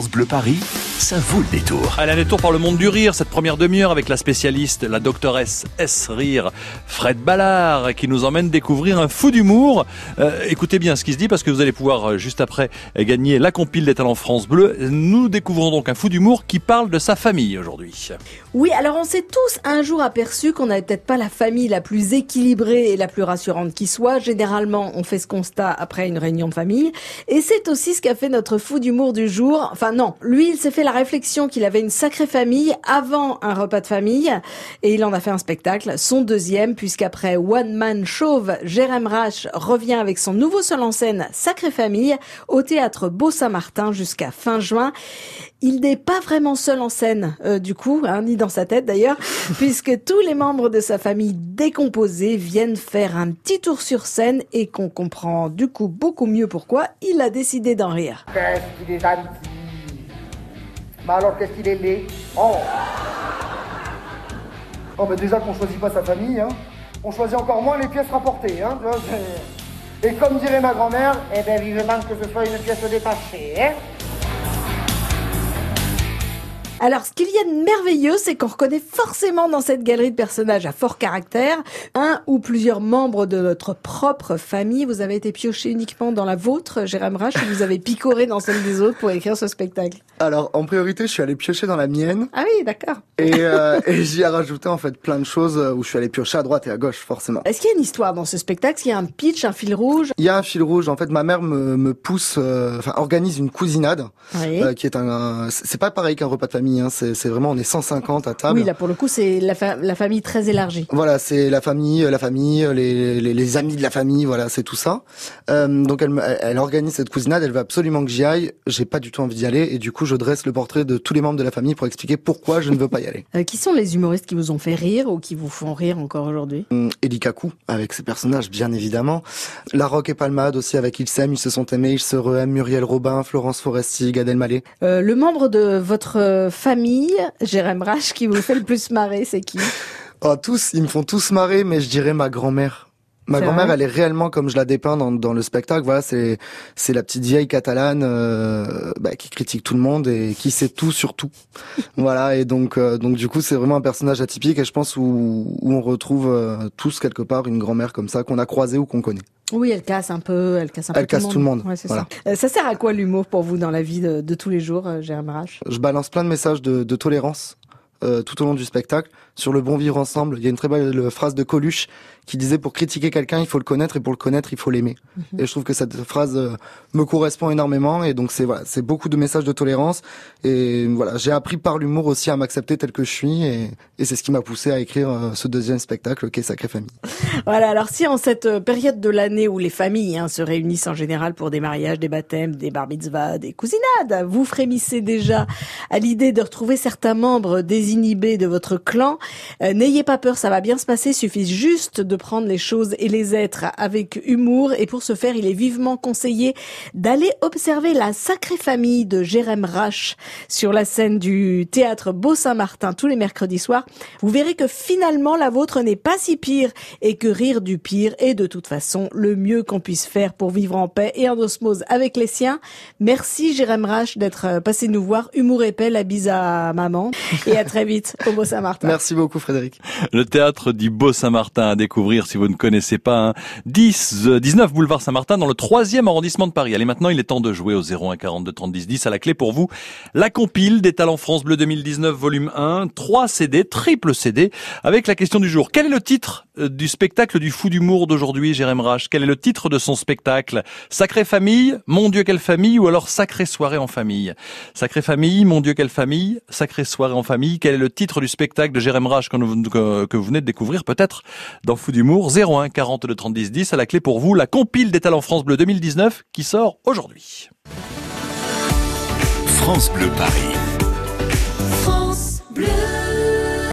Bleu Paris, ça vaut le détour. Allez, un détour par le monde du rire, cette première demi-heure avec la spécialiste, la doctoresse S Rire, Fred Ballard, qui nous emmène découvrir un fou d'humour. Euh, écoutez bien ce qui se dit parce que vous allez pouvoir euh, juste après gagner la compile des talents France Bleu. Nous découvrons donc un fou d'humour qui parle de sa famille aujourd'hui. Oui, alors on s'est tous un jour aperçu qu'on n'avait peut-être pas la famille la plus équilibrée et la plus rassurante qui soit. Généralement, on fait ce constat après une réunion de famille. Et c'est aussi ce qu'a fait notre fou d'humour du jour. Enfin non, lui, il s'est fait la réflexion qu'il avait une sacrée famille avant un repas de famille. Et il en a fait un spectacle, son deuxième, puisqu'après One Man Chauve, Jérém Rache revient avec son nouveau seul en scène, Sacrée Famille, au théâtre Beau-Saint-Martin jusqu'à fin juin. Il n'est pas vraiment seul en scène, euh, du coup, hein, ni dans sa tête d'ailleurs, puisque tous les membres de sa famille décomposée viennent faire un petit tour sur scène et qu'on comprend du coup beaucoup mieux pourquoi il a décidé d'en rire. Gentil. Bah alors qu'est-ce qu'il est laid Oh Oh déjà qu'on choisit pas sa famille, hein. On choisit encore moins les pièces rapportées, hein. Et comme dirait ma grand-mère, eh ben vivement que ce soit une pièce détachée, hein. Alors, ce qu'il y a de merveilleux, c'est qu'on reconnaît forcément dans cette galerie de personnages à fort caractère un ou plusieurs membres de notre propre famille. Vous avez été pioché uniquement dans la vôtre, Jérém Rache, ou vous avez picoré dans celle des autres pour écrire ce spectacle? Alors, en priorité, je suis allé piocher dans la mienne Ah oui, d'accord. et, euh, et j'y ai rajouté en fait plein de choses euh, où je suis allé piocher à droite et à gauche, forcément. Est-ce qu'il y a une histoire dans ce spectacle? Est-ce qu'il y a un pitch, un fil rouge? Il y a un fil rouge. En fait, ma mère me, me pousse, euh, enfin, organise une cousinade Oui. euh, qui est un. un- c'est pas pareil qu'un repas de famille. Hein, c'est vraiment on est 150 à table. Oui, là pour le coup, c'est la, fa- la famille très élargie. Voilà, c'est la famille, la famille, les, les, les amis de la famille, voilà, c'est tout ça. Euh, donc elle, elle organise cette cousinade, elle veut absolument que j'y aille. J'ai pas du tout envie d'y aller et du coup je dresse le portrait de tous les membres de la famille pour expliquer pourquoi je ne veux pas y aller. Euh, qui sont les humoristes qui vous ont fait rire ou qui vous font rire encore aujourd'hui? Hum, Eli Kaku, avec ses personnages, bien évidemment. La Roque et Palmade aussi, avec Ils s'aiment, ils se sont aimés, ils se re-aiment. Muriel Robin, Florence Foresti, Gad Elmaleh. Euh, Le membre de votre euh, famille, Jérém Rache, qui vous fait le plus marrer, c'est qui? Oh, tous, ils me font tous marrer, mais je dirais ma grand-mère. Ma grand-mère, elle est réellement comme je la dépeins dans, dans le spectacle. Voilà, c'est c'est la petite vieille catalane euh, bah, qui critique tout le monde et qui sait tout sur tout. voilà, et donc euh, donc du coup, c'est vraiment un personnage atypique et je pense où où on retrouve euh, tous quelque part une grand-mère comme ça qu'on a croisée ou qu'on connaît. Oui, elle casse un peu, elle casse un Elle peu casse tout le monde, Ouais, voilà. ça. Euh, ça sert à quoi l'humour pour vous dans la vie de, de tous les jours, euh, Jérém Rache Je balance plein de messages de, de tolérance euh, tout au long du spectacle sur le bon vivre ensemble. Il y a une très belle euh, phrase de Coluche qui disait pour critiquer quelqu'un, il faut le connaître et pour le connaître, il faut l'aimer. Et je trouve que cette phrase euh, me correspond énormément et donc c'est voilà, c'est beaucoup de messages de tolérance et voilà, j'ai appris par l'humour aussi à m'accepter tel que je suis et, et c'est ce qui m'a poussé à écrire euh, ce deuxième spectacle qui est Sacrée Famille. Voilà, alors si en cette période de l'année où les familles hein, se réunissent en général pour des mariages, des baptêmes, des bar mitzvahs, des cousinades, vous frémissez déjà à l'idée de retrouver certains membres désinhibés de votre clan, euh, n'ayez pas peur, ça va bien se passer, il suffit juste de prendre les choses et les êtres avec humour et pour ce faire, il est vivement conseillé d'aller observer la sacrée famille de Jérém Rache sur la scène du théâtre Beau-Saint-Martin tous les mercredis soirs. Vous verrez que finalement la vôtre n'est pas si pire et que rire du pire est de toute façon le mieux qu'on puisse faire pour vivre en paix et en osmose avec les siens. Merci Jérém Rache d'être passé nous voir. Humour épais, la bise à maman et à très vite au Beau-Saint-Martin. Merci beaucoup Frédéric. Le théâtre du Beau Saint-Martin à découvrir si vous ne connaissez pas. hein. 10, euh, 19 boulevard Saint-Martin dans le troisième arrondissement de Paris. Allez, maintenant, il est temps de jouer au 01 42 30 10 10. À la clé pour vous, la compile des talents France Bleu 2019 volume 1, 3 CD, triple CD, avec la question du jour. Quel est le titre euh, du spectacle du fou d'humour d'aujourd'hui, Jérém Rache? Quel est le titre de son spectacle? Sacrée famille, mon Dieu quelle famille, ou alors Sacrée soirée en famille? Sacrée famille, mon Dieu quelle famille, Sacrée soirée en famille. Quel est le titre du spectacle de Jérém Rache que vous venez de découvrir peut-être dans Fou d'humour 01 42 30 10 10 à la clé pour vous la compile des talents France Bleu 2019 qui sort aujourd'hui. France Bleu Paris.